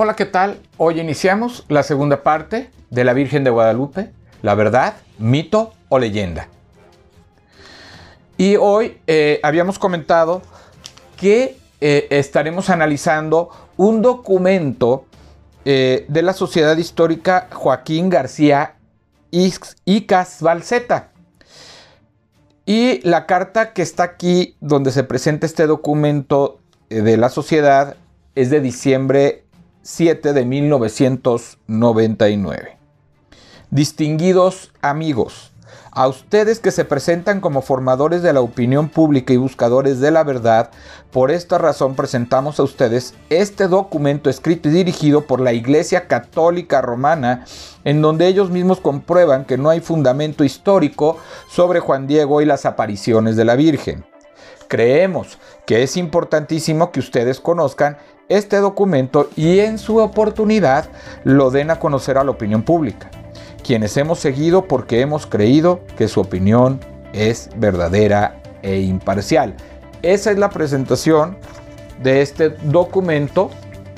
Hola, ¿qué tal? Hoy iniciamos la segunda parte de la Virgen de Guadalupe, la verdad, mito o leyenda. Y hoy eh, habíamos comentado que eh, estaremos analizando un documento eh, de la Sociedad Histórica Joaquín García Icas Balseta. Y la carta que está aquí, donde se presenta este documento de la sociedad, es de diciembre 7 de 1999. Distinguidos amigos, a ustedes que se presentan como formadores de la opinión pública y buscadores de la verdad, por esta razón presentamos a ustedes este documento escrito y dirigido por la Iglesia Católica Romana, en donde ellos mismos comprueban que no hay fundamento histórico sobre Juan Diego y las apariciones de la Virgen. Creemos que es importantísimo que ustedes conozcan este documento y en su oportunidad lo den a conocer a la opinión pública quienes hemos seguido porque hemos creído que su opinión es verdadera e imparcial. Esa es la presentación de este documento,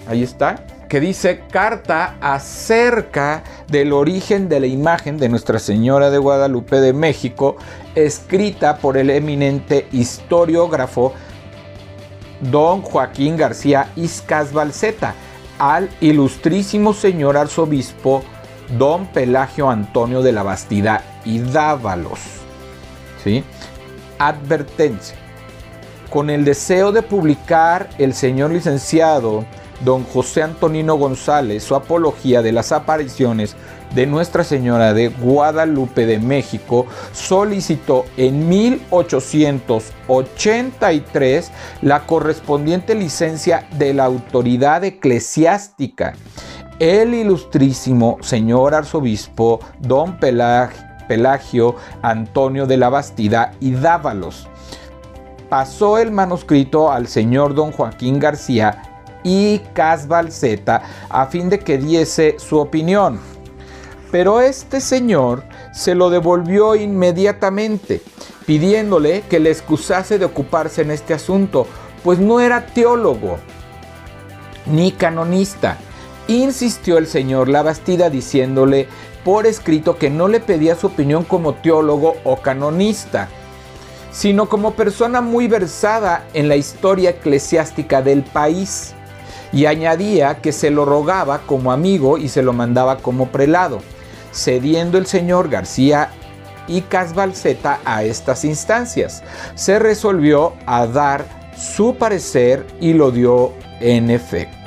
ahí está, que dice carta acerca del origen de la imagen de Nuestra Señora de Guadalupe de México, escrita por el eminente historiógrafo don Joaquín García Iscas Balseta al ilustrísimo señor arzobispo don Pelagio Antonio de la Bastida y Dávalos. ¿sí? Advertencia. Con el deseo de publicar el señor licenciado don José Antonino González su apología de las apariciones de Nuestra Señora de Guadalupe de México, solicitó en 1883 la correspondiente licencia de la autoridad eclesiástica el ilustrísimo señor arzobispo don Pelagio Antonio de la Bastida y Dávalos. Pasó el manuscrito al señor don Joaquín García y Casbalceta a fin de que diese su opinión. Pero este señor se lo devolvió inmediatamente, pidiéndole que le excusase de ocuparse en este asunto, pues no era teólogo ni canonista. Insistió el señor Labastida diciéndole por escrito que no le pedía su opinión como teólogo o canonista, sino como persona muy versada en la historia eclesiástica del país, y añadía que se lo rogaba como amigo y se lo mandaba como prelado, cediendo el señor García y Casbalceta a estas instancias. Se resolvió a dar su parecer y lo dio en efecto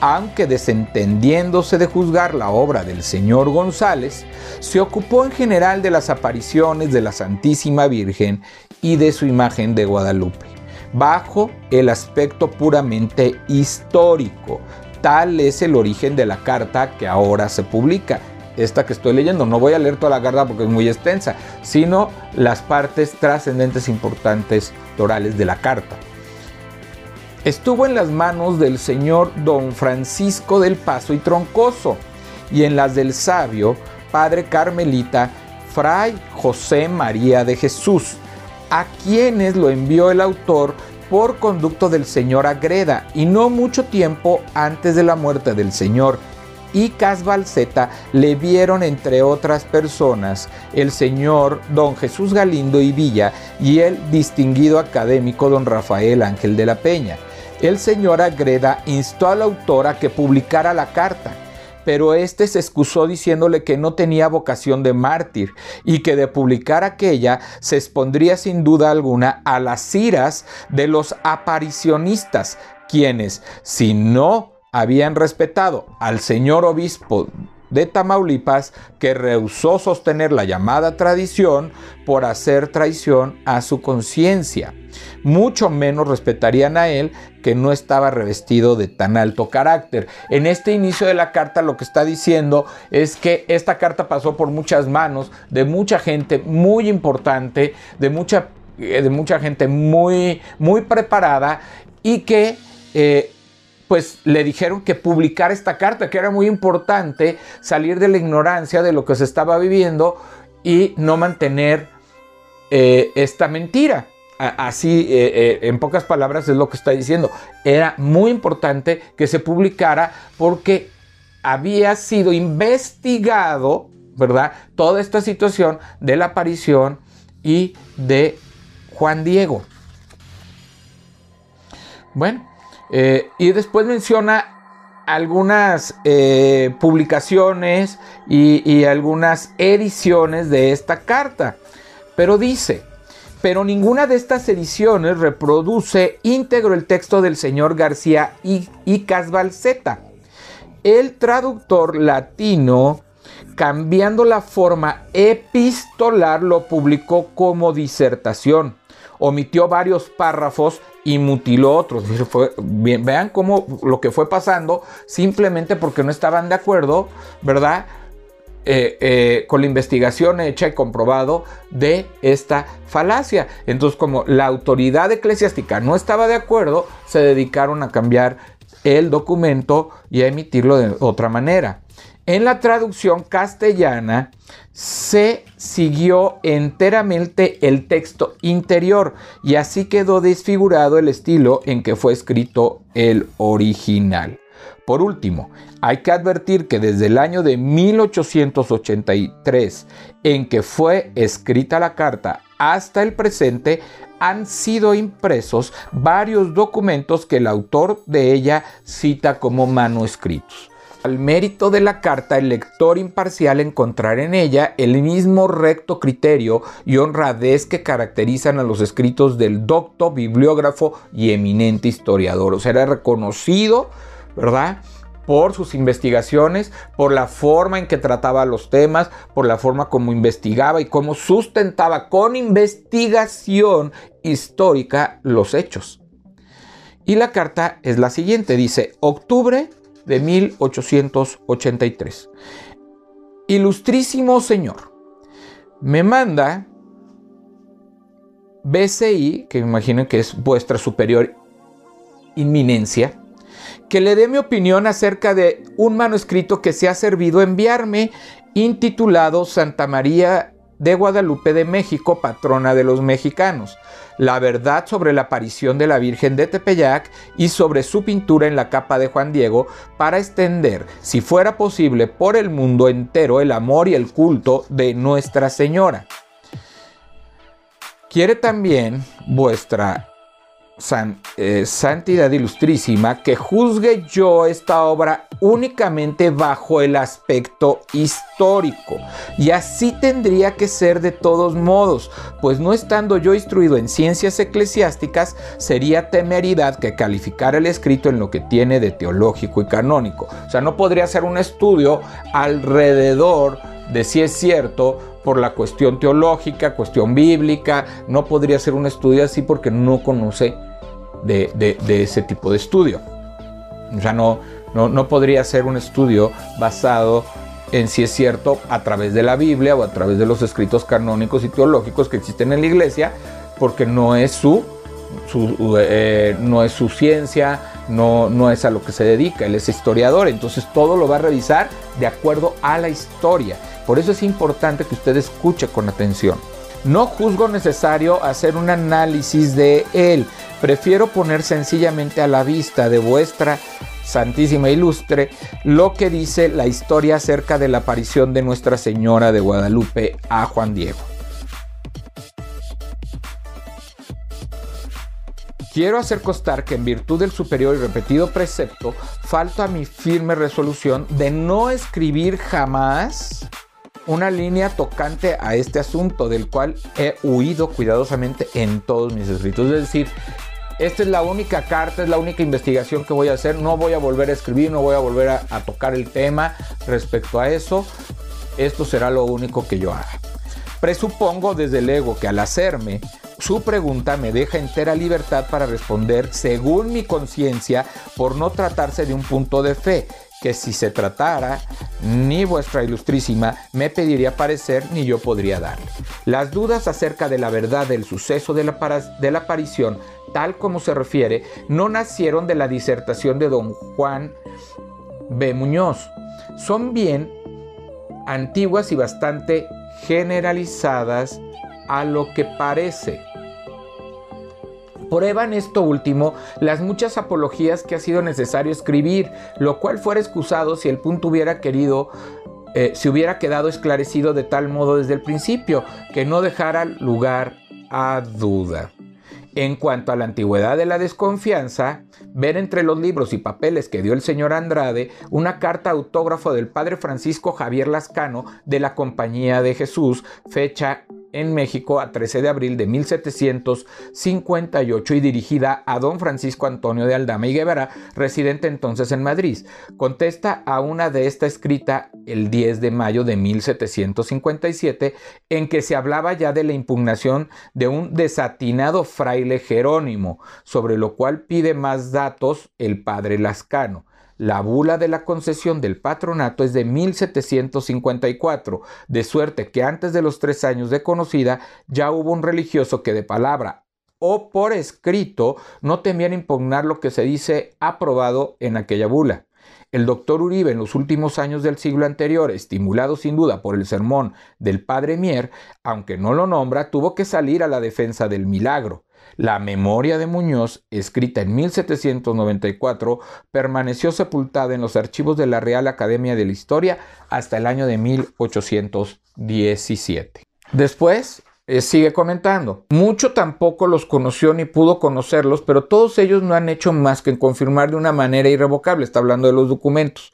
aunque desentendiéndose de juzgar la obra del señor González, se ocupó en general de las apariciones de la Santísima Virgen y de su imagen de Guadalupe, bajo el aspecto puramente histórico. Tal es el origen de la carta que ahora se publica. Esta que estoy leyendo, no voy a leer toda la carta porque es muy extensa, sino las partes trascendentes importantes orales de la carta. Estuvo en las manos del señor don Francisco del Paso y Troncoso y en las del sabio padre carmelita Fray José María de Jesús, a quienes lo envió el autor por conducto del señor Agreda y no mucho tiempo antes de la muerte del señor y Casbalceta le vieron entre otras personas el señor don Jesús Galindo y Villa y el distinguido académico don Rafael Ángel de la Peña. El señor Agreda instó a la autora que publicara la carta, pero éste se excusó diciéndole que no tenía vocación de mártir y que de publicar aquella se expondría sin duda alguna a las iras de los aparicionistas, quienes, si no habían respetado al señor obispo de Tamaulipas que rehusó sostener la llamada tradición por hacer traición a su conciencia. Mucho menos respetarían a él que no estaba revestido de tan alto carácter. En este inicio de la carta lo que está diciendo es que esta carta pasó por muchas manos de mucha gente muy importante, de mucha, eh, de mucha gente muy, muy preparada y que eh, pues le dijeron que publicar esta carta, que era muy importante salir de la ignorancia de lo que se estaba viviendo y no mantener eh, esta mentira. así, eh, eh, en pocas palabras, es lo que está diciendo. Era muy importante que se publicara porque había sido investigado, ¿verdad? Toda esta situación de la aparición y de Juan Diego. Bueno, eh, y después menciona algunas publicaciones y algunas ediciones de esta carta. Pero dice, pero ninguna de estas ediciones reproduce íntegro el texto del señor García y, y Casbalceta. El traductor latino, cambiando la forma epistolar, lo publicó como disertación. Omitió varios párrafos y mutiló otros. vean cómo lo que fue pasando simplemente porque no estaban de acuerdo, ¿verdad? Eh, eh, con la investigación hecha y comprobado de esta falacia. Entonces, como la autoridad eclesiástica no estaba de acuerdo, se dedicaron a cambiar el documento y a emitirlo de otra manera. En la traducción castellana se siguió enteramente el texto interior y así quedó desfigurado el estilo en que fue escrito el original. Por último, hay que advertir que desde el año de 1883, en que fue escrita la carta, hasta el presente, han sido impresos varios documentos que el autor de ella cita como manuscritos. Al mérito de la carta, el lector imparcial encontrará en ella el mismo recto criterio y honradez que caracterizan a los escritos del docto, bibliógrafo y eminente historiador. O sea, era reconocido ¿verdad? Por sus investigaciones, por la forma en que trataba los temas, por la forma como investigaba y cómo sustentaba con investigación histórica los hechos. Y la carta es la siguiente, dice, octubre de 1883. Ilustrísimo Señor, me manda BCI, que me imagino que es vuestra superior inminencia, que le dé mi opinión acerca de un manuscrito que se ha servido enviarme, intitulado Santa María de Guadalupe de México, patrona de los mexicanos. La verdad sobre la aparición de la Virgen de Tepeyac y sobre su pintura en la capa de Juan Diego para extender, si fuera posible, por el mundo entero el amor y el culto de Nuestra Señora. Quiere también vuestra eh, santidad ilustrísima, que juzgue yo esta obra únicamente bajo el aspecto histórico. Y así tendría que ser de todos modos, pues no estando yo instruido en ciencias eclesiásticas, sería temeridad que calificara el escrito en lo que tiene de teológico y canónico. O sea, no podría ser un estudio alrededor de si es cierto por la cuestión teológica, cuestión bíblica, no podría ser un estudio así porque no conoce de, ese tipo de estudio. O sea, no, no, podría ser un estudio basado en si es cierto a través de la Biblia o a través de los escritos canónicos y teológicos que existen en la iglesia, porque no es su, eh, no es su ciencia, no, no es a lo que se dedica, él es historiador, entonces todo lo va a revisar de acuerdo a la historia. Por eso es importante que usted escuche con atención. No juzgo necesario hacer un análisis de él. Prefiero poner sencillamente a la vista de vuestra Santísima Ilustre lo que dice la historia acerca de la aparición de Nuestra Señora de Guadalupe a Juan Diego. Quiero hacer constar que en virtud del superior y repetido precepto, falta mi firme resolución de no escribir jamás una línea tocante a este asunto del cual he huido cuidadosamente en todos mis escritos. Es decir, esta es la única carta, es la única investigación que voy a hacer. No voy a volver a escribir, no voy a volver a, tocar el tema respecto a eso. Esto será lo único que yo haga. Presupongo desde luego que al hacerme su pregunta me deja entera libertad para responder según mi conciencia por no tratarse de un punto de fe que si se tratara, ni vuestra ilustrísima me pediría parecer ni yo podría darle. Las dudas acerca de la verdad del suceso de la, de la aparición, tal como se refiere, no nacieron de la disertación de don Juan B. Muñoz. Son bien antiguas y bastante generalizadas a lo que parece. Prueban esto último las muchas apologías que ha sido necesario escribir, lo cual fuera excusado si el punto hubiera querido eh, hubiera quedado esclarecido de tal modo desde el principio que no dejara lugar a duda. En cuanto a la antigüedad de la desconfianza, ver entre los libros y papeles que dio el señor Andrade una carta autógrafo del padre Francisco Javier Lascano de la Compañía de Jesús, fecha en México a 13 de abril de 1758 y dirigida a don Francisco Antonio de Aldama y Guevara, residente entonces en Madrid. Contesta a una de esta escrita el 10 de mayo de 1757 en que se hablaba ya de la impugnación de un desatinado fraile Jerónimo, sobre lo cual pide más datos el padre Lascano. La bula de la concesión del patronato es de 1754, de suerte que antes de los tres años de conocida ya hubo un religioso que de palabra o por escrito no temían impugnar lo que se dice aprobado en aquella bula. El doctor Uribe en los últimos años del siglo anterior, estimulado sin duda por el sermón del padre Mier, aunque no lo nombra, tuvo que salir a la defensa del milagro. La memoria de Muñoz, escrita en 1794, permaneció sepultada en los archivos de la Real Academia de la Historia hasta el año de 1817. Después, eh, sigue comentando, mucho tampoco los conoció ni pudo conocerlos, pero todos ellos no han hecho más que confirmar de una manera irrevocable, está hablando de los documentos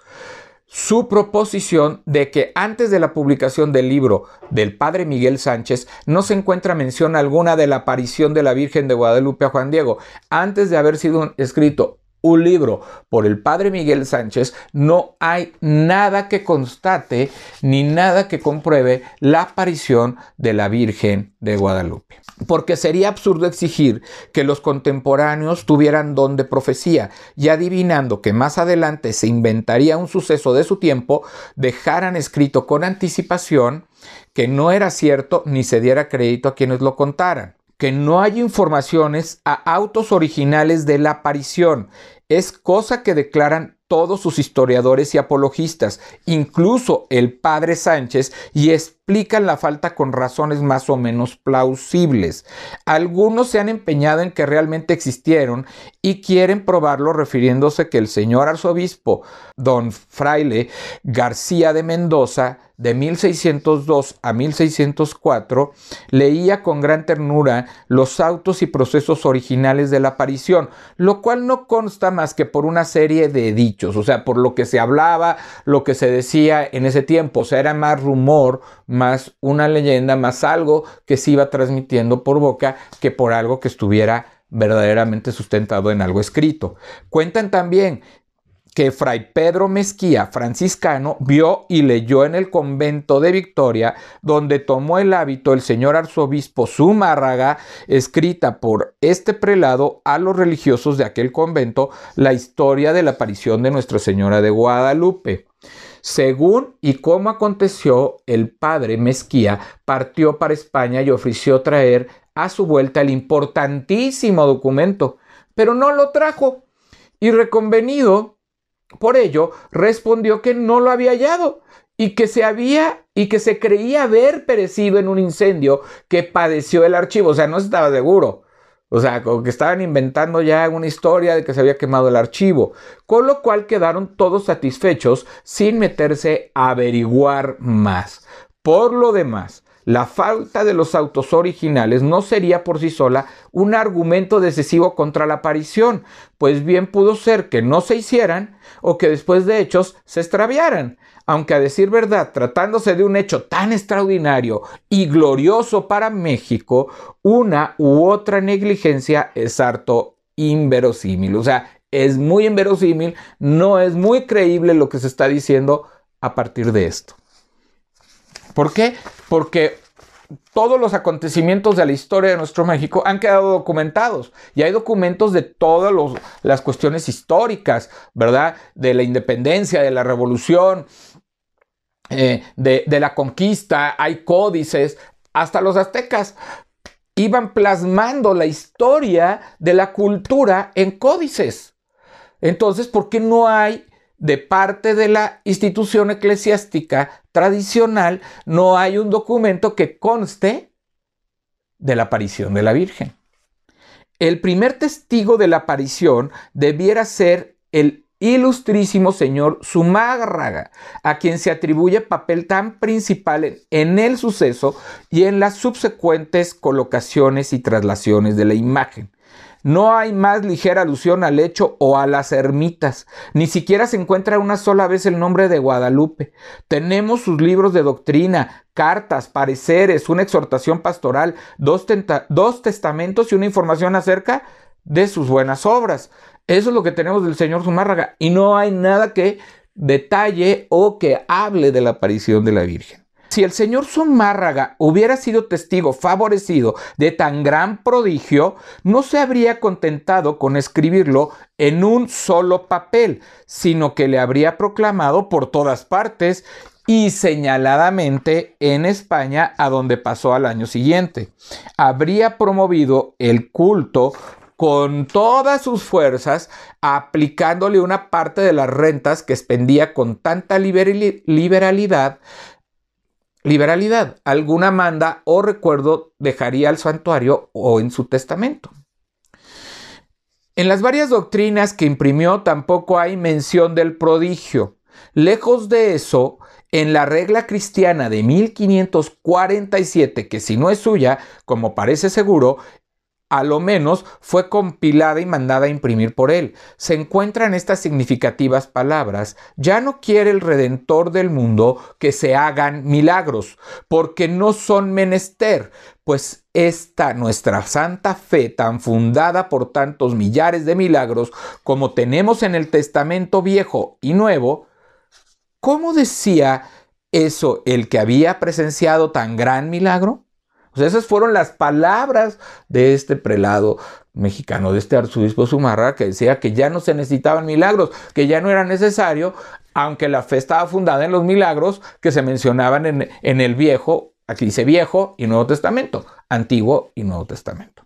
su proposición de que antes de la publicación del libro del padre Miguel Sánchez no se encuentra mención alguna de la aparición de la Virgen de Guadalupe a Juan Diego. Antes de haber sido escrito un libro por el padre Miguel Sánchez, no hay nada que constate ni nada que compruebe la aparición de la Virgen de Guadalupe. Porque sería absurdo exigir que los contemporáneos tuvieran don de profecía y adivinando que más adelante se inventaría un suceso de su tiempo, dejaran escrito con anticipación que no era cierto ni se diera crédito a quienes lo contaran que no hay informaciones a autos originales de la aparición. Es cosa que declaran todos sus historiadores y apologistas, incluso el padre Sánchez, y explican la falta con razones más o menos plausibles. Algunos se han empeñado en que realmente existieron y quieren probarlo refiriéndose que el señor arzobispo don Fraile García de Mendoza de 1602 a 1604, leía con gran ternura los autos y procesos originales de la aparición, lo cual no consta más que por una serie de dichos, o sea, por lo que se hablaba, lo que se decía en ese tiempo, o sea, era más rumor, más una leyenda, más algo que se iba transmitiendo por boca que por algo que estuviera verdaderamente sustentado en algo escrito. Cuentan también que Fray Pedro Mezquía, franciscano, vio y leyó en el convento de Victoria, donde tomó el hábito el señor arzobispo Zumárraga, escrita por este prelado a los religiosos de aquel convento, la historia de la aparición de Nuestra Señora de Guadalupe. Según y cómo aconteció, el padre Mezquía partió para España y ofreció traer a su vuelta el importantísimo documento, pero no lo trajo. Y reconvenido, por ello, respondió que no lo había hallado y que se había y que se creía haber perecido en un incendio que padeció el archivo, o sea, no estaba seguro. O sea, como que estaban inventando ya una historia de que se había quemado el archivo, con lo cual quedaron todos satisfechos sin meterse a averiguar más. Por lo demás, la falta de los autos originales no sería por sí sola un argumento decisivo contra la aparición, pues bien pudo ser que no se hicieran o que después de hechos se extraviaran. Aunque a decir verdad, tratándose de un hecho tan extraordinario y glorioso para México, una u otra negligencia es harto inverosímil. O sea, es muy inverosímil, no es muy creíble lo que se está diciendo a partir de esto. ¿Por qué? Porque todos los acontecimientos de la historia de nuestro México han quedado documentados y hay documentos de todas las cuestiones históricas, ¿verdad? De la independencia, de la revolución, eh, de, de la conquista, hay códices, hasta los aztecas iban plasmando la historia de la cultura en códices. Entonces, ¿por qué no hay de parte de la institución eclesiástica tradicional, no hay un documento que conste de la aparición de la Virgen. El primer testigo de la aparición debiera ser el ilustrísimo señor Zumárraga, a quien se atribuye papel tan principal en el suceso y en las subsecuentes colocaciones y traslaciones de la imagen. No hay más ligera alusión al hecho o a las ermitas. Ni siquiera se encuentra una sola vez el nombre de Guadalupe. Tenemos sus libros de doctrina, cartas, pareceres, una exhortación pastoral, dos, dos testamentos y una información acerca de sus buenas obras. Eso es lo que tenemos del señor Zumárraga. Y no hay nada que detalle o que hable de la aparición de la Virgen. Si el señor Zumárraga hubiera sido testigo favorecido de tan gran prodigio, no se habría contentado con escribirlo en un solo papel, sino que le habría proclamado por todas partes y señaladamente en España, a donde pasó al año siguiente. Habría promovido el culto con todas sus fuerzas, aplicándole una parte de las rentas que expendía con tanta liberalidad liberalidad. Alguna manda o recuerdo dejaría al santuario o en su testamento. En las varias doctrinas que imprimió tampoco hay mención del prodigio. Lejos de eso, en la regla cristiana de 1547, que si no es suya, como parece seguro, a lo menos fue compilada y mandada a imprimir por él. Se encuentran estas significativas palabras. Ya no quiere el Redentor del mundo que se hagan milagros, porque no son menester, pues esta nuestra santa fe tan fundada por tantos millares de milagros como tenemos en el Testamento viejo y nuevo, ¿cómo decía eso el que había presenciado tan gran milagro? Esas fueron las palabras de este prelado mexicano, de este arzobispo Zumarra, que decía que ya no se necesitaban milagros, que ya no era necesario, aunque la fe estaba fundada en los milagros que se mencionaban en, en el Viejo, aquí dice Viejo y Nuevo Testamento, Antiguo y Nuevo Testamento.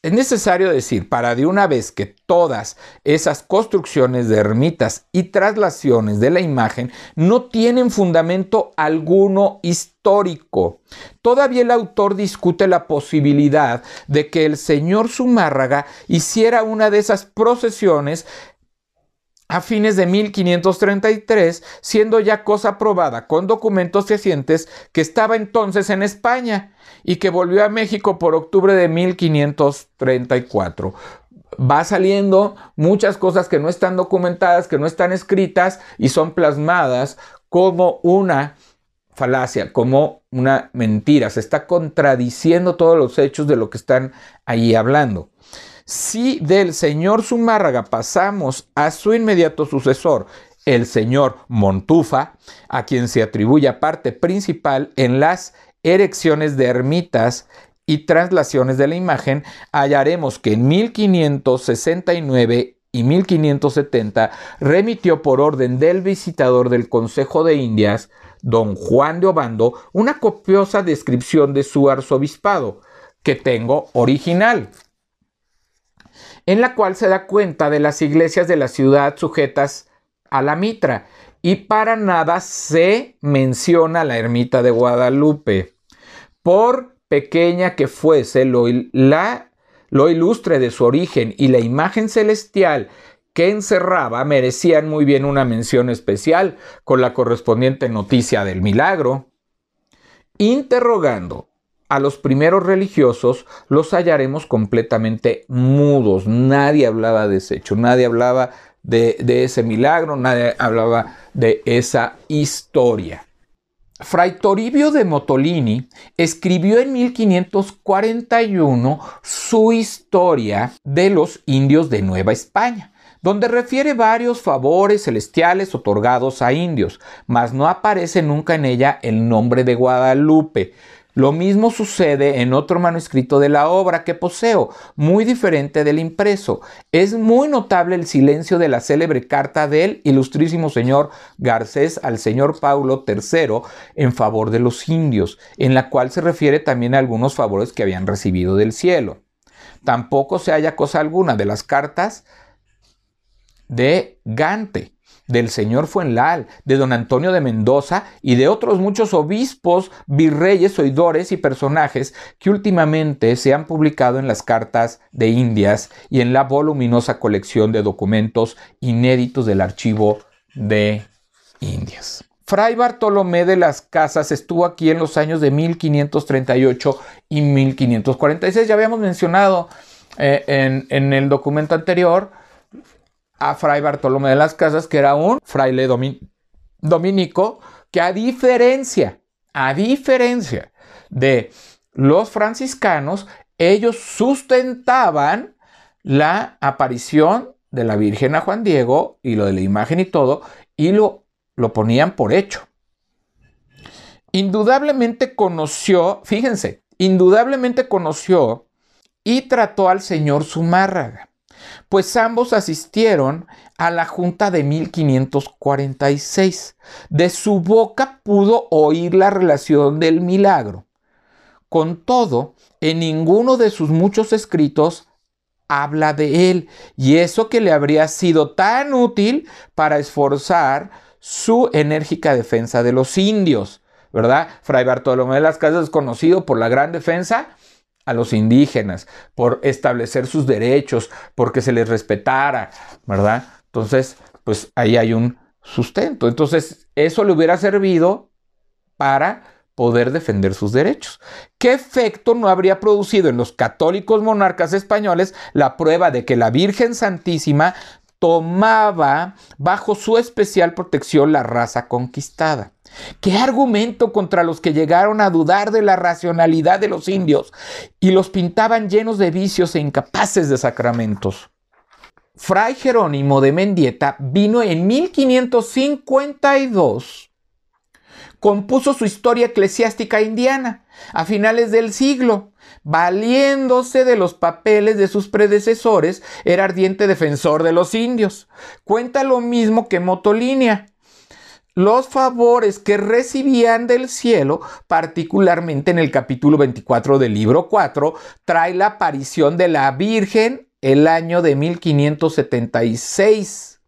Es necesario decir, para de una vez que todas esas construcciones de ermitas y traslaciones de la imagen no tienen fundamento alguno histórico. Todavía el autor discute la posibilidad de que el señor Zumárraga hiciera una de esas procesiones a fines de 1533, siendo ya cosa probada con documentos fehacientes que estaba entonces en España y que volvió a México por octubre de 1534. Va saliendo muchas cosas que no están documentadas, que no están escritas y son plasmadas como una falacia, como una mentira. Se está contradiciendo todos los hechos de lo que están ahí hablando. Si del señor Zumárraga pasamos a su inmediato sucesor, el señor Montufa, a quien se atribuye parte principal en las erecciones de ermitas y traslaciones de la imagen, hallaremos que en 1569 y 1570 remitió por orden del visitador del Consejo de Indias, don Juan de Obando, una copiosa descripción de su arzobispado, que tengo original en la cual se da cuenta de las iglesias de la ciudad sujetas a la mitra y para nada se menciona la ermita de Guadalupe. Por pequeña que fuese lo, ilustre de su origen y la imagen celestial que encerraba merecían muy bien una mención especial con la correspondiente noticia del milagro. Interrogando a los primeros religiosos los hallaremos completamente mudos. Nadie hablaba de ese hecho, nadie hablaba de, ese milagro, nadie hablaba de esa historia. Fray Toribio de Motolini escribió en 1541 su historia de los indios de Nueva España, donde refiere varios favores celestiales otorgados a indios, mas no aparece nunca en ella el nombre de Guadalupe, lo mismo sucede en otro manuscrito de la obra que poseo, muy diferente del impreso. Es muy notable el silencio de la célebre carta del ilustrísimo señor Garcés al señor Paulo III en favor de los indios, en la cual se refiere también a algunos favores que habían recibido del cielo. Tampoco se halla cosa alguna de las cartas de Gante, del señor Fuenlal, de don Antonio de Mendoza y de otros muchos obispos, virreyes, oidores y personajes que últimamente se han publicado en las cartas de Indias y en la voluminosa colección de documentos inéditos del archivo de Indias. Fray Bartolomé de las Casas estuvo aquí en los años de 1538 y 1546. Ya habíamos mencionado eh, en, en el documento anterior a Fray Bartolomé de las Casas, que era un fraile dominico, que a diferencia, a diferencia de los franciscanos, ellos sustentaban la aparición de la Virgen a Juan Diego y lo de la imagen y todo, y lo, lo ponían por hecho. Indudablemente conoció, fíjense, indudablemente conoció y trató al señor Zumárraga pues ambos asistieron a la Junta de 1546. De su boca pudo oír la relación del milagro. Con todo, en ninguno de sus muchos escritos habla de él, y eso que le habría sido tan útil para esforzar su enérgica defensa de los indios, ¿verdad? Fray Bartolomé de las Casas es conocido por la gran defensa a los indígenas, por establecer sus derechos, porque se les respetara, ¿verdad? Entonces, pues ahí hay un sustento. Entonces, eso le hubiera servido para poder defender sus derechos. ¿Qué efecto no habría producido en los católicos monarcas españoles la prueba de que la Virgen Santísima tomaba bajo su especial protección la raza conquistada? ¿Qué argumento contra los que llegaron a dudar de la racionalidad de los indios y los pintaban llenos de vicios e incapaces de sacramentos? Fray Jerónimo de Mendieta vino en 1552. Compuso su historia eclesiástica indiana a finales del siglo. Valiéndose de los papeles de sus predecesores, era ardiente defensor de los indios. Cuenta lo mismo que Motolinia los favores que recibían del cielo, particularmente en el capítulo 24 del libro 4, trae la aparición de la Virgen el año de 1576.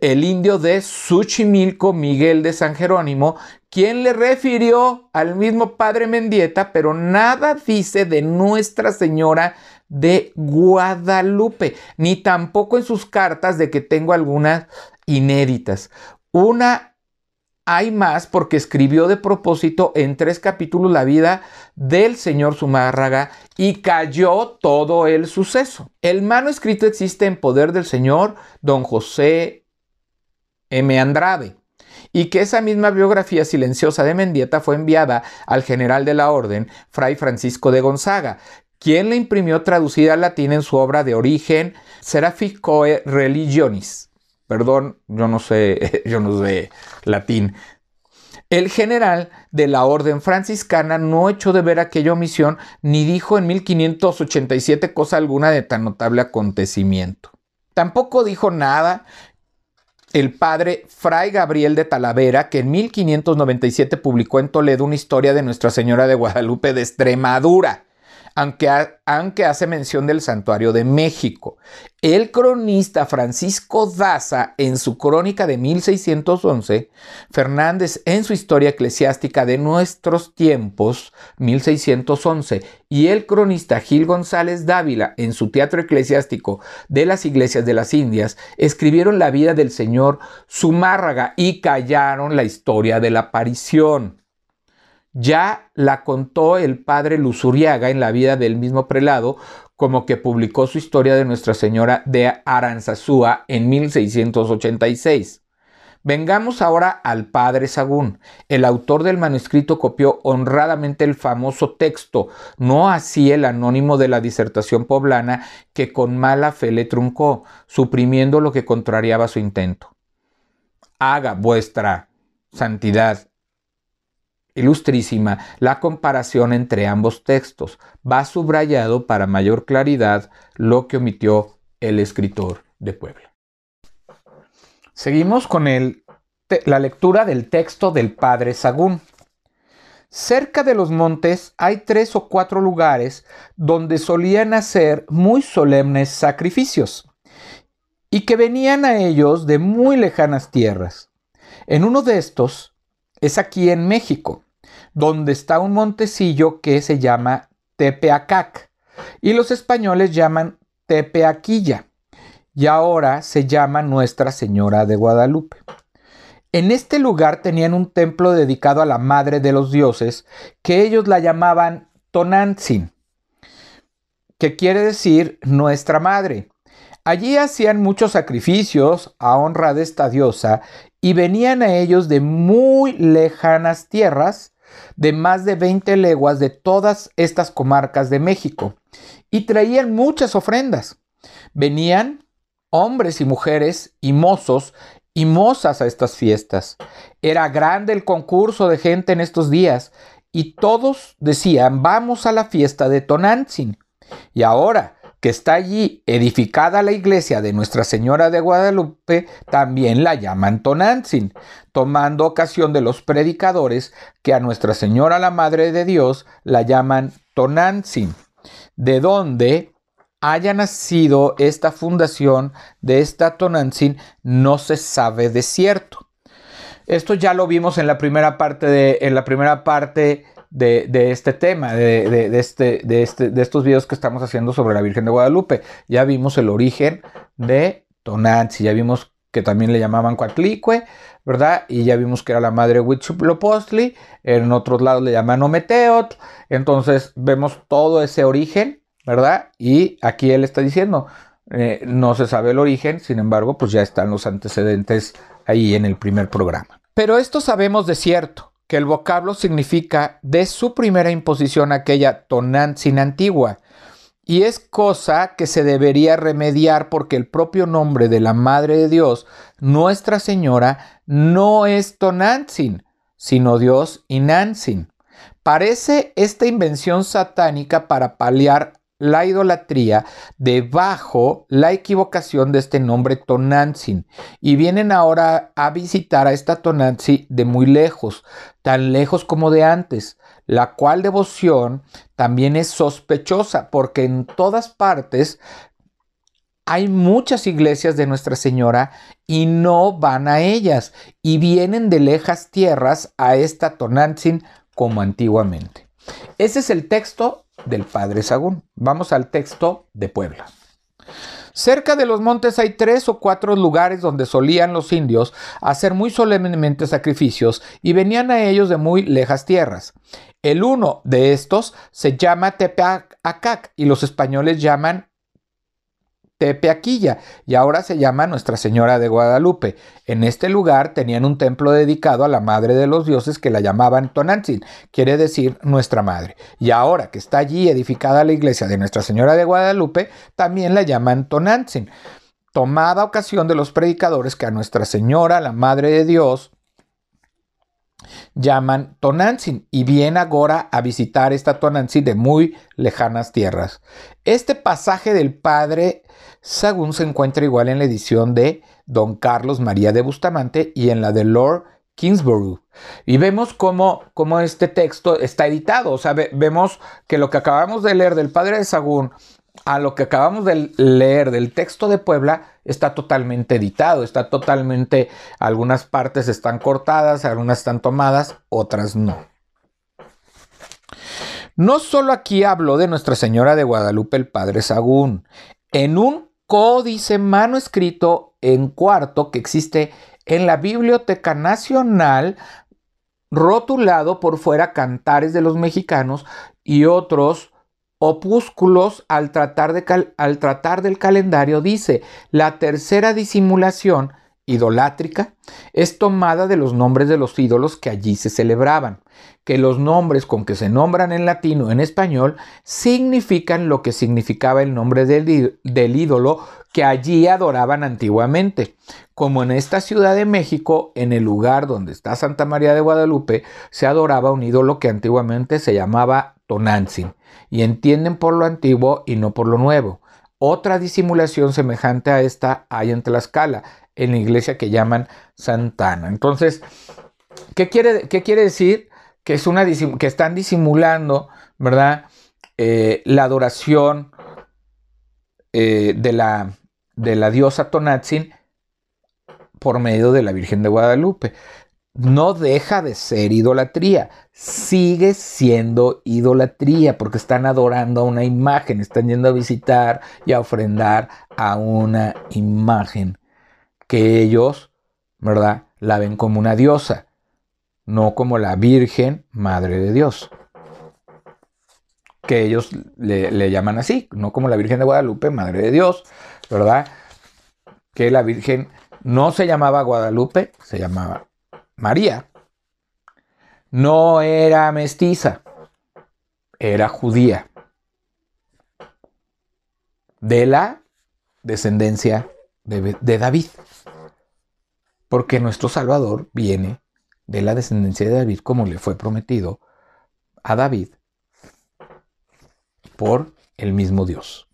El indio de Suchimilco, Miguel de San Jerónimo, quien le refirió al mismo padre Mendieta, pero nada dice de Nuestra Señora de Guadalupe, ni tampoco en sus cartas de que tengo algunas inéditas. Una hay más porque escribió de propósito en tres capítulos la vida del señor Zumárraga y cayó todo el suceso. El manuscrito existe en poder del señor don José M. Andrade y que esa misma biografía silenciosa de Mendieta fue enviada al general de la orden, Fray Francisco de Gonzaga, quien la imprimió traducida al latín en su obra de origen Seraficoe Religionis Perdón, yo no sé, yo no sé latín. El general de la orden franciscana no echó de ver aquella omisión ni dijo en 1587 cosa alguna de tan notable acontecimiento. Tampoco dijo nada el padre Fray Gabriel de Talavera, que en 1597 publicó en Toledo una historia de Nuestra Señora de Guadalupe de Extremadura aunque, hace mención del santuario de México. El cronista Francisco Daza, en su crónica de 1611, Fernández en su historia eclesiástica de nuestros tiempos, 1611, y el cronista Gil González Dávila, en su teatro eclesiástico de las iglesias de las Indias, escribieron la vida del señor Zumárraga y callaron la historia de la aparición. Ya la contó el padre Luzuriaga en la vida del mismo prelado, como que publicó su historia de Nuestra Señora de Aranzazúa en 1686. Vengamos ahora al padre Sagún. El autor del manuscrito copió honradamente el famoso texto, no así el anónimo de la disertación poblana que con mala fe le truncó, suprimiendo lo que contrariaba su intento. Haga vuestra santidad ilustrísima la comparación entre ambos textos. Va subrayado para mayor claridad lo que omitió el escritor de Puebla. Seguimos con el, la lectura del texto del Padre Sagún. Cerca de los montes hay tres o cuatro lugares donde solían hacer muy solemnes sacrificios. y que venían a ellos de muy lejanas tierras. En uno de estos es aquí en México, donde está un montecillo que se llama Tepeacac y los españoles llaman Tepeaquilla y ahora se llama Nuestra Señora de Guadalupe. En este lugar tenían un templo dedicado a la Madre de los Dioses que ellos la llamaban Tonantzin, que quiere decir Nuestra Madre. Allí hacían muchos sacrificios a honra de esta diosa y venían a ellos de muy lejanas tierras, de más de 20 leguas de todas estas comarcas de México, y traían muchas ofrendas. Venían hombres y mujeres y mozos y mozas a estas fiestas. Era grande el concurso de gente en estos días y todos decían, vamos a la fiesta de Tonantzin. Y ahora que está allí edificada la iglesia de Nuestra Señora de Guadalupe, también la llaman Tonantzin, tomando ocasión de los predicadores que a Nuestra Señora la Madre de Dios la llaman Tonantzin, de donde haya nacido esta fundación de esta Tonantzin no se sabe de cierto. Esto ya lo vimos en la primera parte de, en la primera parte de, este tema, de, este, de, este, de estos videos que estamos haciendo sobre la Virgen de Guadalupe. Ya vimos el origen de Tonantzin, ya vimos que también le llamaban Coatlicue, ¿verdad? Y ya vimos que era la madre Huitzilopochtli, en otros lados le llaman Ometeot, entonces vemos todo ese origen ¿verdad? Y aquí él está diciendo, eh, no se sabe el origen, sin embargo, pues ya están los antecedentes ahí en el primer programa. Pero esto sabemos de cierto, que el vocablo significa de su primera imposición aquella Tonantzin antigua, y es cosa que se debería remediar porque el propio nombre de la Madre de Dios, Nuestra Señora, no es Tonantzin, sino Dios Inantzin. Parece esta invención satánica para paliar la idolatría debajo la equivocación de este nombre Tonantzin y vienen ahora a visitar a esta Tonantzin de muy lejos, tan lejos como de antes, la cual devoción también es sospechosa porque en todas partes hay muchas iglesias de Nuestra Señora y no van a ellas y vienen de lejas tierras a esta Tonantzin como antiguamente. Ese es el texto del Padre Sagún. Vamos al texto de Puebla. Cerca de los montes hay tres o cuatro lugares donde solían los indios hacer muy solemnemente sacrificios y venían a ellos de muy lejas tierras. El uno de estos se llama Tepeacac y los españoles llaman Tepeaquilla y ahora se llama Nuestra Señora de Guadalupe. En este lugar tenían un templo dedicado a la Madre de los Dioses que la llamaban Tonantzin, quiere decir Nuestra Madre. Y ahora que está allí edificada la iglesia de Nuestra Señora de Guadalupe, también la llaman Tonantzin. Tomada ocasión de los predicadores que a Nuestra Señora, la Madre de Dios, llaman Tonantzin y viene ahora a visitar esta Tonantzin de muy lejanas tierras. Este pasaje del Padre Sagún se encuentra igual en la edición de Don Carlos María de Bustamante y en la de Lord Kingsborough. Y vemos cómo, cómo este texto está editado. O sea, vemos que lo que acabamos de leer del Padre de Sagún a lo que acabamos de leer del texto de Puebla está totalmente editado, está totalmente, algunas partes están cortadas, algunas están tomadas, otras no. No solo aquí hablo de Nuestra Señora de Guadalupe el Padre Sagún, en un códice manuscrito en cuarto que existe en la Biblioteca Nacional, rotulado por fuera Cantares de los Mexicanos y otros opúsculos al tratar, de tratar del calendario dice, la tercera disimulación idolátrica es tomada de los nombres de los ídolos que allí se celebraban, que los nombres con que se nombran en latino o en español significan lo que significaba el nombre del, ídolo que allí adoraban antiguamente. Como en esta Ciudad de México, en el lugar donde está Santa María de Guadalupe, se adoraba un ídolo que antiguamente se llamaba Tonantzin, y entienden por lo antiguo y no por lo nuevo. Otra disimulación semejante a esta hay en Tlaxcala, en la iglesia que llaman Santana. Entonces, ¿qué quiere, qué quiere decir? Que, es una, que están disimulando, ¿verdad? Eh, la adoración eh, de, la, de la diosa Tonatzin por medio de la Virgen de Guadalupe. No deja de ser idolatría, sigue siendo idolatría porque están adorando a una imagen, están yendo a visitar y a ofrendar a una imagen que ellos, ¿verdad? La ven como una diosa, no como la Virgen Madre de Dios que ellos le, llaman así, no como la Virgen de Guadalupe, Madre de Dios, ¿verdad? Que la Virgen no se llamaba Guadalupe, se llamaba María. No era mestiza, era judía. De la descendencia de, David. Porque nuestro Salvador viene de la descendencia de David, como le fue prometido a David por el mismo Dios.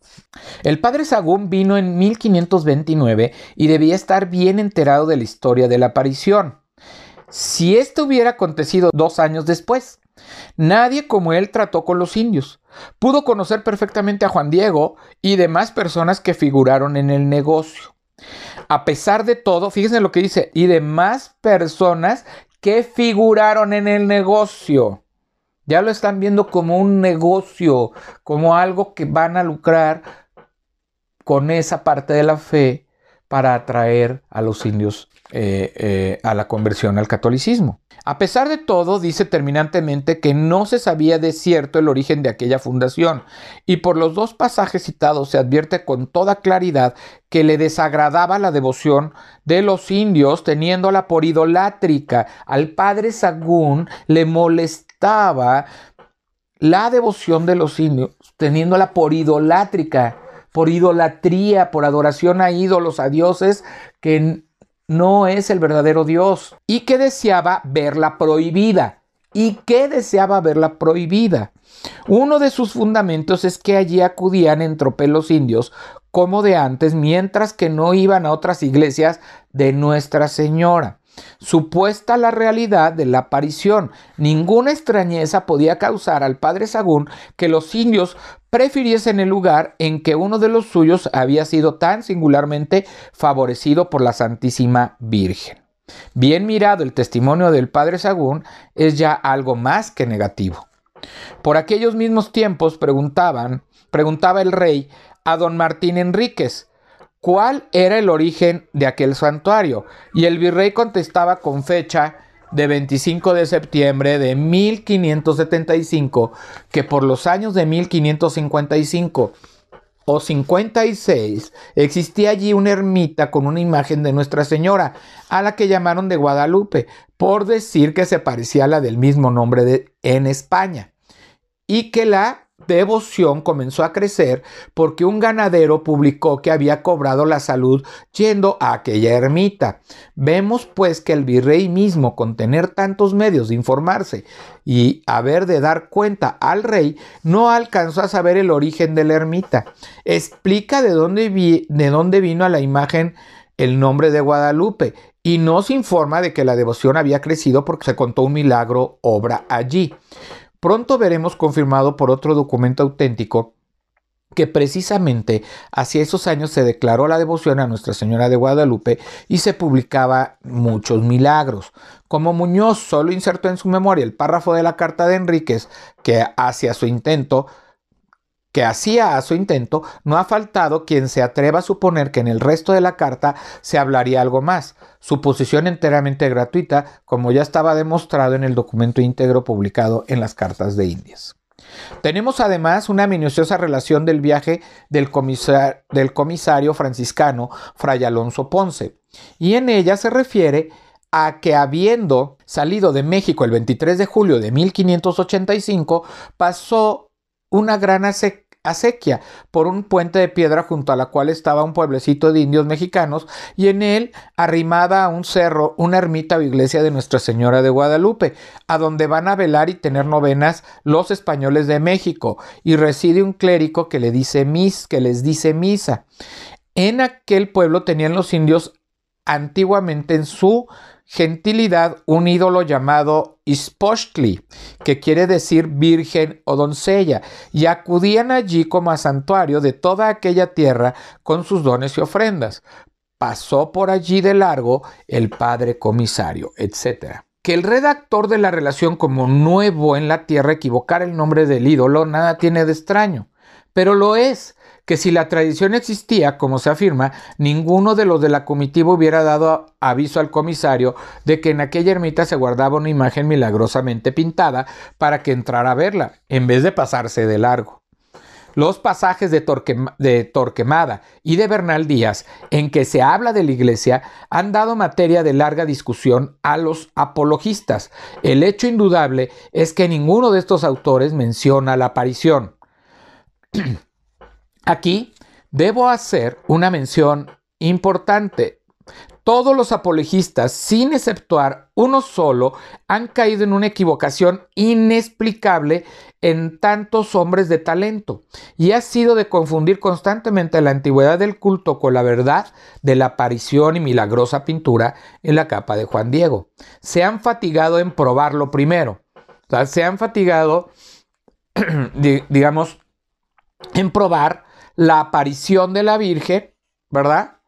El padre Sagún vino en 1529 y debía estar bien enterado de la historia de la aparición. Si esto hubiera acontecido dos años después, nadie como él trató con los indios. Pudo conocer perfectamente a Juan Diego y demás personas que figuraron en el negocio. A pesar de todo, fíjense lo que dice, y demás personas que figuraron en el negocio. Ya lo están viendo como un negocio, como algo que van a lucrar con esa parte de la fe para atraer a los indios eh, eh, a la conversión al catolicismo. A pesar de todo, dice terminantemente que no se sabía de cierto el origen de aquella fundación, y por los dos pasajes citados se advierte con toda claridad que le desagradaba la devoción de los indios, teniéndola por idolátrica. Al padre Sagún le molestaba la devoción de los indios, teniéndola por idolátrica, por idolatría, por adoración a ídolos, a dioses que no es el verdadero Dios y que deseaba verla prohibida. ¿Y que deseaba verla prohibida? Uno de sus fundamentos es que allí acudían en tropel los indios como de antes, mientras que no iban a otras iglesias de Nuestra Señora. Supuesta la realidad de la aparición, ninguna extrañeza podía causar al padre Sagún que los indios prefiriesen el lugar en que uno de los suyos había sido tan singularmente favorecido por la Santísima Virgen. Bien mirado el testimonio del padre Sagún es ya algo más que negativo. Por aquellos mismos tiempos preguntaban, preguntaba el rey a don Martín Enríquez, cuál era el origen de aquel santuario. Y el virrey contestaba con fecha de 25 de septiembre de 1575 que por los años de 1555 o 56 existía allí una ermita con una imagen de Nuestra Señora, a la que llamaron de Guadalupe, por decir que se parecía a la del mismo nombre de, en España, y que la devoción comenzó a crecer porque un ganadero publicó que había cobrado la salud yendo a aquella ermita. Vemos pues que el virrey mismo, con tener tantos medios de informarse y haber de dar cuenta al rey, no alcanzó a saber el origen de la ermita. Explica de dónde, de dónde vino a la imagen el nombre de Guadalupe y nos informa de que la devoción había crecido porque se contó un milagro obra allí. Pronto veremos confirmado por otro documento auténtico que precisamente hacia esos años se declaró la devoción a Nuestra Señora de Guadalupe y se publicaba muchos milagros. Como Muñoz solo insertó en su memoria el párrafo de la carta de Enríquez que hacia su intento que hacía a su intento, no ha faltado quien se atreva a suponer que en el resto de la carta se hablaría algo más, su posición enteramente gratuita, como ya estaba demostrado en el documento íntegro publicado en las cartas de Indias. Tenemos además una minuciosa relación del viaje del, del comisario franciscano Fray Alonso Ponce, y en ella se refiere a que habiendo salido de México el 23 de julio de 1585, pasó una gran acequia por un puente de piedra junto a la cual estaba un pueblecito de indios mexicanos y en él arrimada a un cerro una ermita o iglesia de Nuestra Señora de Guadalupe, a donde van a velar y tener novenas los españoles de México y reside un clérigo que le dice mis, que les dice misa. En aquel pueblo tenían los indios antiguamente en su gentilidad un ídolo llamado Ispochtli, que quiere decir virgen o doncella, y acudían allí como a santuario de toda aquella tierra con sus dones y ofrendas. Pasó por allí de largo el padre comisario, etc. Que el redactor de la relación como nuevo en la tierra equivocara el nombre del ídolo nada tiene de extraño, pero lo es que si la tradición existía, como se afirma, ninguno de los de la comitiva hubiera dado aviso al comisario de que en aquella ermita se guardaba una imagen milagrosamente pintada para que entrara a verla, en vez de pasarse de largo. Los pasajes de, de, Torquemada y de Bernal Díaz en que se habla de la iglesia han dado materia de larga discusión a los apologistas. El hecho indudable es que ninguno de estos autores menciona la aparición. Aquí debo hacer una mención importante. Todos los apologistas, sin exceptuar uno solo, han caído en una equivocación inexplicable en tantos hombres de talento, y ha sido de confundir constantemente la antigüedad del culto con la verdad de la aparición y milagrosa pintura en la capa de Juan Diego. Se han fatigado en probarlo primero, se han fatigado, digamos, en probar la aparición de la Virgen, ¿verdad?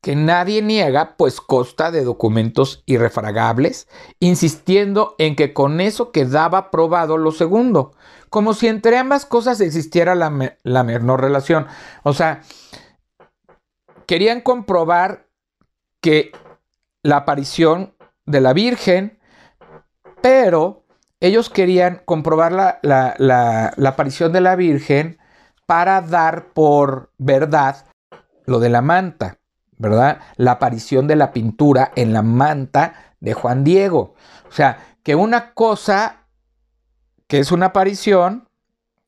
Que nadie niega, pues consta de documentos irrefragables, insistiendo en que con eso quedaba probado lo segundo, como si entre ambas cosas existiera la, la menor relación. O sea, querían comprobar que la aparición de la Virgen, pero ellos querían comprobar la, aparición de la Virgen para dar por verdad lo de la manta, ¿verdad? La aparición de la pintura en la manta de Juan Diego. O sea, que una cosa que es una aparición,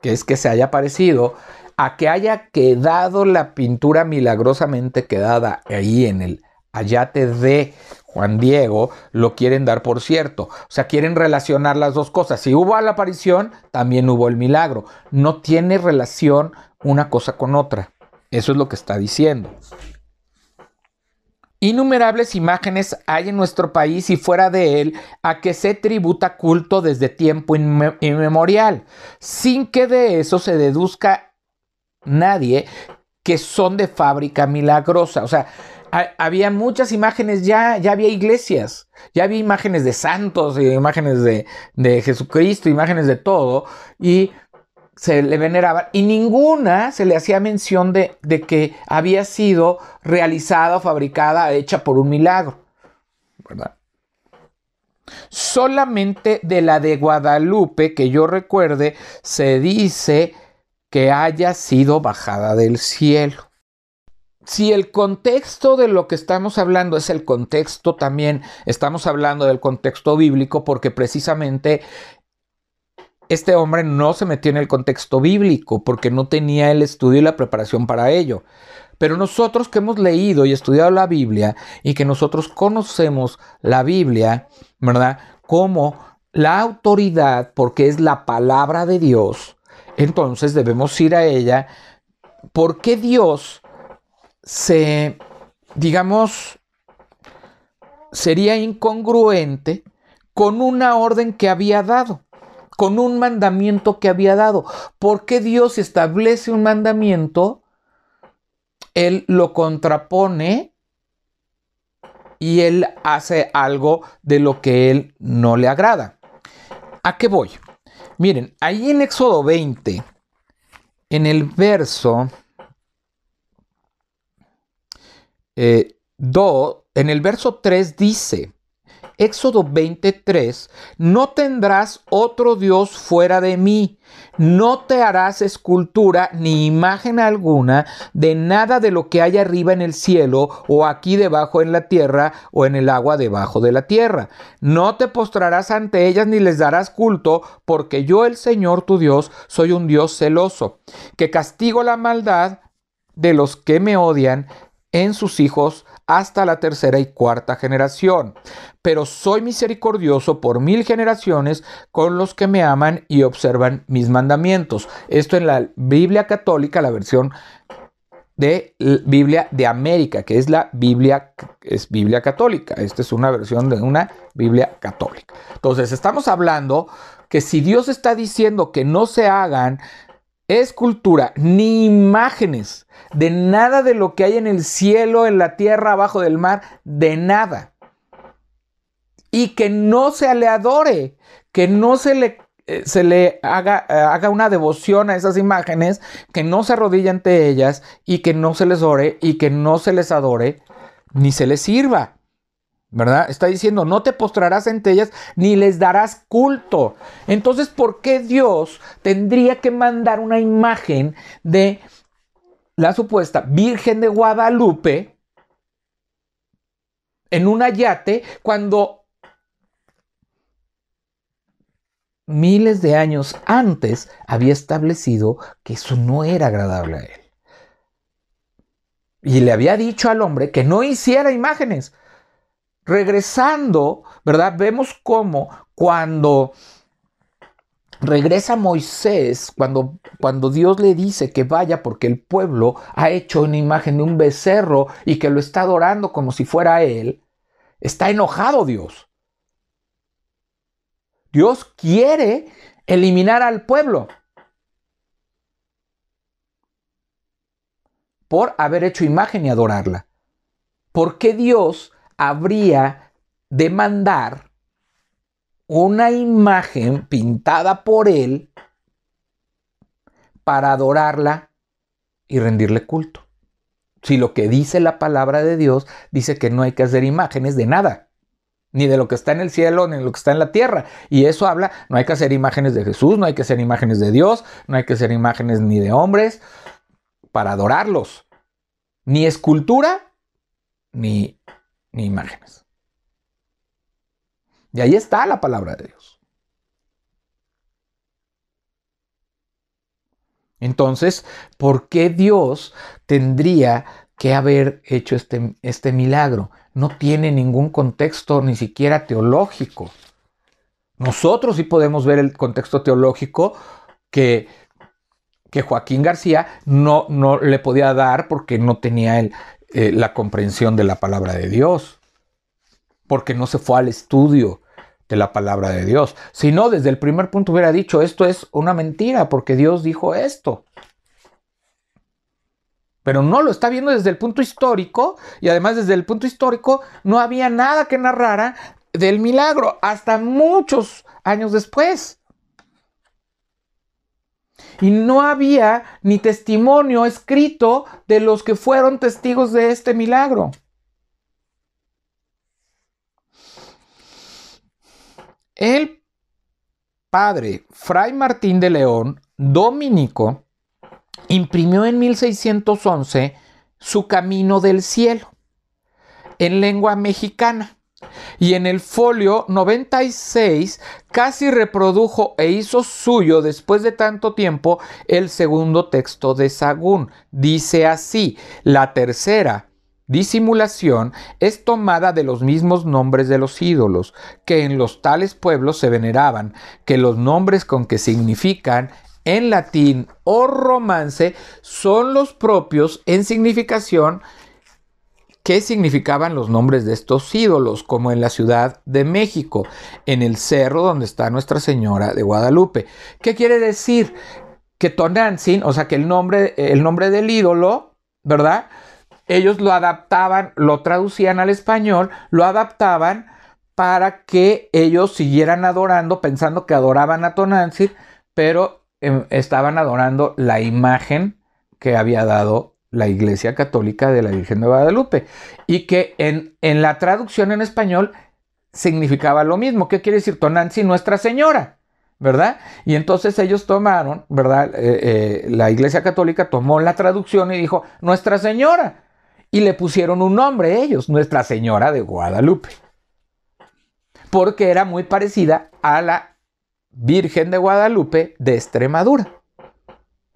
que es que se haya aparecido, a que haya quedado la pintura milagrosamente quedada ahí en el ayate de Juan Diego lo quieren dar por cierto. O sea, quieren relacionar las dos cosas. Si hubo la aparición, también hubo el milagro. No tiene relación una cosa con otra. Eso es lo que está diciendo. Innumerables imágenes hay en nuestro país y fuera de él a que se tributa culto desde tiempo inmemorial, sin que de eso se deduzca nadie que son de fábrica milagrosa. O sea, había muchas imágenes ya, ya había iglesias, ya había imágenes de santos, imágenes de, Jesucristo, imágenes de todo, y se le veneraban, y ninguna se le hacía mención de, de que había sido realizada fabricada, hecha por un milagro, ¿verdad? Solamente de la de Guadalupe, que yo recuerde, se dice que haya sido bajada del cielo si el contexto de lo que estamos hablando es el contexto también, estamos hablando del contexto bíblico porque precisamente este hombre no se metió en el contexto bíblico porque no tenía el estudio y la preparación para ello. Pero nosotros que hemos leído y estudiado la Biblia y que nosotros conocemos la Biblia, ¿verdad? Como la autoridad porque es la palabra de Dios, entonces debemos ir a ella porque Dios se, digamos, sería incongruente con una orden que había dado, con un mandamiento que había dado. ¿Por qué Dios establece un mandamiento? Él lo contrapone y él hace algo de lo que él no le agrada. ¿A qué voy? Miren, ahí en Éxodo 20, en el verso eh, en el verso 3 dice, Éxodo 23, no tendrás otro Dios fuera de mí, no te harás escultura ni imagen alguna de nada de lo que hay arriba en el cielo o aquí debajo en la tierra o en el agua debajo de la tierra. No te postrarás ante ellas ni les darás culto, porque yo el Señor tu Dios soy un Dios celoso, que castigo la maldad de los que me odian en sus hijos hasta la tercera y cuarta generación. Pero soy misericordioso por mil generaciones con los que me aman y observan mis mandamientos. Esto en la Biblia católica, la versión de Biblia de América, que es la Biblia, es Biblia católica. Esta es una versión de una Biblia católica. Entonces, estamos hablando que si Dios está diciendo que no se hagan escultura ni imágenes de nada de lo que hay en el cielo, en la tierra, abajo del mar, de nada. Y que no se le adore, que no se le eh, se le haga, eh, haga, una devoción a esas imágenes, que no se arrodille ante ellas y que no se les ore y que no se les adore ni se les sirva. ¿Verdad? Está diciendo, no te postrarás ante ellas ni les darás culto. Entonces, ¿por qué Dios tendría que mandar una imagen de la supuesta Virgen de Guadalupe en un ayate cuando miles de años antes había establecido que eso no era agradable a él. Y le había dicho al hombre que no hiciera imágenes. Regresando, ¿verdad? Vemos cómo cuando regresa Moisés, cuando, cuando Dios le dice que vaya porque el pueblo ha hecho una imagen de un becerro y que lo está adorando como si fuera él, está enojado Dios. Dios quiere eliminar al pueblo por haber hecho imagen y adorarla. ¿Por qué Dios habría de mandar una imagen pintada por él para adorarla y rendirle culto? Si lo que dice la palabra de Dios dice que no hay que hacer imágenes de nada ni de lo que está en el cielo, ni de lo que está en la tierra. Y eso habla, no hay que hacer imágenes de Jesús, no hay que hacer imágenes de Dios, no hay que hacer imágenes ni de hombres para adorarlos. Ni escultura, ni, ni imágenes. Y ahí está la palabra de Dios. Entonces, ¿por qué Dios tendría que haber hecho este, este milagro? no tiene ningún contexto ni siquiera teológico. Nosotros sí podemos ver el contexto teológico que, que Joaquín García no, no, le podía dar porque no tenía el, eh, la comprensión de la palabra de Dios, porque no se fue al estudio de la palabra de Dios. Si no, desde el primer punto hubiera dicho, esto es una mentira, porque Dios dijo esto pero no lo está viendo desde el punto histórico y además desde el punto histórico no había nada que narrara del milagro hasta muchos años después. Y no había ni testimonio escrito de los que fueron testigos de este milagro. El padre Fray Martín de León, dominico, imprimió en 1611 su Camino del Cielo en lengua mexicana y en el folio 96 casi reprodujo e hizo suyo después de tanto tiempo el segundo texto de Sagún. Dice así, la tercera disimulación es tomada de los mismos nombres de los ídolos que en los tales pueblos se veneraban, que los nombres con que significan en latín o romance son los propios en significación que significaban los nombres de estos ídolos, como en la Ciudad de México, en el cerro donde está Nuestra Señora de Guadalupe. ¿Qué quiere decir? Que Tonantzin, o sea, que el nombre, el nombre del ídolo, ¿verdad? Ellos lo adaptaban, lo traducían al español, lo adaptaban para que ellos siguieran adorando, pensando que adoraban a Tonantzin, pero Em, estaban adorando la imagen que había dado la Iglesia Católica de la Virgen de Guadalupe y que en, en la traducción en español significaba lo mismo. ¿Qué quiere decir Tonanzi? Nuestra Señora, ¿verdad? Y entonces ellos tomaron, ¿verdad? Eh, eh, la Iglesia Católica tomó la traducción y dijo Nuestra Señora y le pusieron un nombre ellos, Nuestra Señora de Guadalupe, porque era muy parecida a la Virgen de Guadalupe de Extremadura,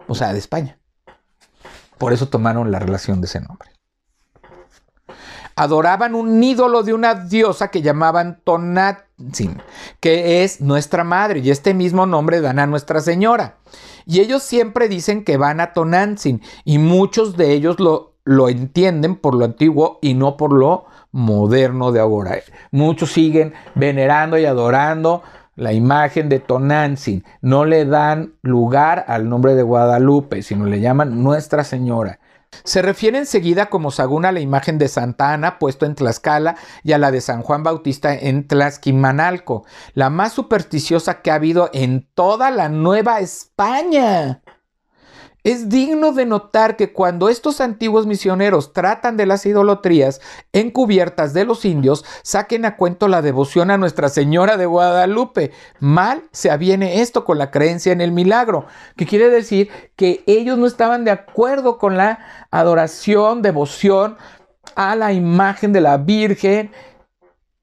o sea, de España. Por eso tomaron la relación de ese nombre. Adoraban un ídolo de una diosa que llamaban Tonatzin, que es nuestra madre, y este mismo nombre dan a Nuestra Señora. Y ellos siempre dicen que van a Tonantzin y muchos de ellos lo, lo entienden por lo antiguo y no por lo moderno de ahora. Muchos siguen venerando y adorando la imagen de Tonantzin. No le dan lugar al nombre de Guadalupe, sino le llaman Nuestra Señora. Se refiere enseguida como Sagún a la imagen de Santa Ana puesto en Tlaxcala y a la de San Juan Bautista en Tlaxquimanalco, la más supersticiosa que ha habido en toda la Nueva España. Es digno de notar que cuando estos antiguos misioneros tratan de las idolatrías encubiertas de los indios, saquen a cuento la devoción a Nuestra Señora de Guadalupe. Mal se aviene esto con la creencia en el milagro, que quiere decir que ellos no estaban de acuerdo con la adoración, devoción a la imagen de la Virgen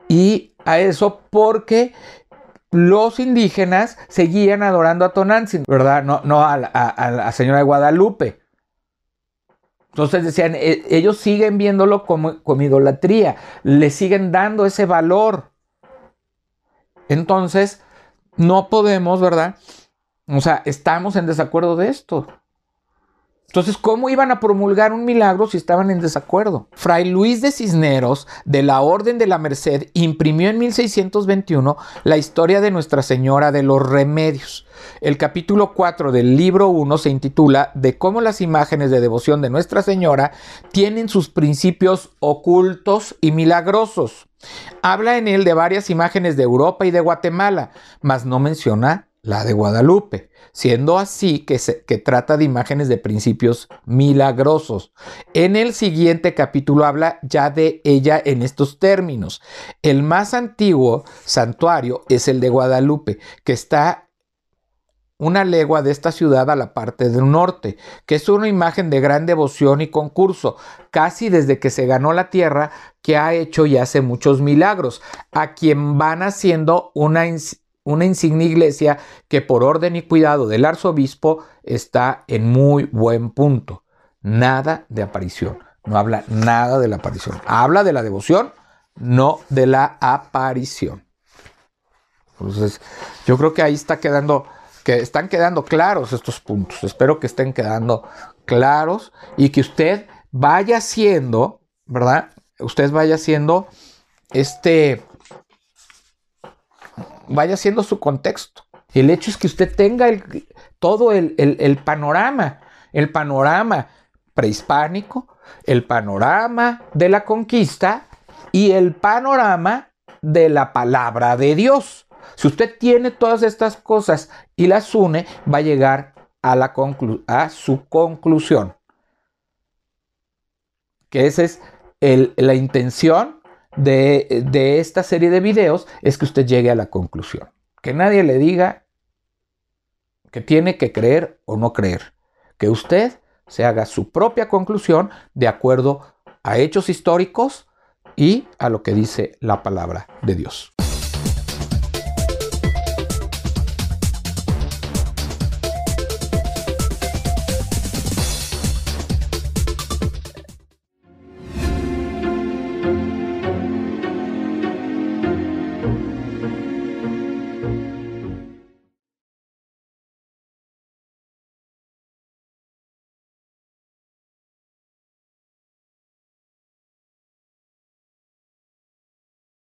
y a eso porque los indígenas seguían adorando a Tonantzin, ¿verdad? No, no a, la señora de Guadalupe. Entonces decían, e, ellos siguen viéndolo como, como idolatría, le siguen dando ese valor. Entonces, no podemos, ¿verdad? O sea, estamos en desacuerdo de esto. Entonces, ¿cómo iban a promulgar un milagro si estaban en desacuerdo? Fray Luis de Cisneros, de la Orden de la Merced, imprimió en 1621 la historia de Nuestra Señora de los Remedios. El capítulo 4 del libro 1 se intitula De cómo las imágenes de devoción de Nuestra Señora tienen sus principios ocultos y milagrosos. Habla en él de varias imágenes de Europa y de Guatemala, mas no menciona la de Guadalupe, siendo así que, se, que trata de imágenes de principios milagrosos. En el siguiente capítulo habla ya de ella en estos términos. El más antiguo santuario es el de Guadalupe, que está una legua de esta ciudad a la parte del norte, que es una imagen de gran devoción y concurso, casi desde que se ganó la tierra, que ha hecho y hace muchos milagros, a quien van haciendo una una insignia iglesia que por orden y cuidado del arzobispo está en muy buen punto. Nada de aparición. No habla nada de la aparición. Habla de la devoción, no de la aparición. Entonces, yo creo que ahí está quedando, que están quedando claros estos puntos. Espero que estén quedando claros y que usted vaya haciendo, ¿verdad? Usted vaya haciendo este, vaya siendo su contexto. El hecho es que usted tenga todo el, panorama, el panorama prehispánico, el panorama de la conquista y el panorama de la palabra de Dios. Si usted tiene todas estas cosas y las une, va a llegar a, la su conclusión. Que esa es la intención de, esta serie de videos es que usted llegue a la conclusión. Que nadie le diga que tiene que creer o no creer. Que usted se haga su propia conclusión de acuerdo a hechos históricos y a lo que dice la palabra de Dios.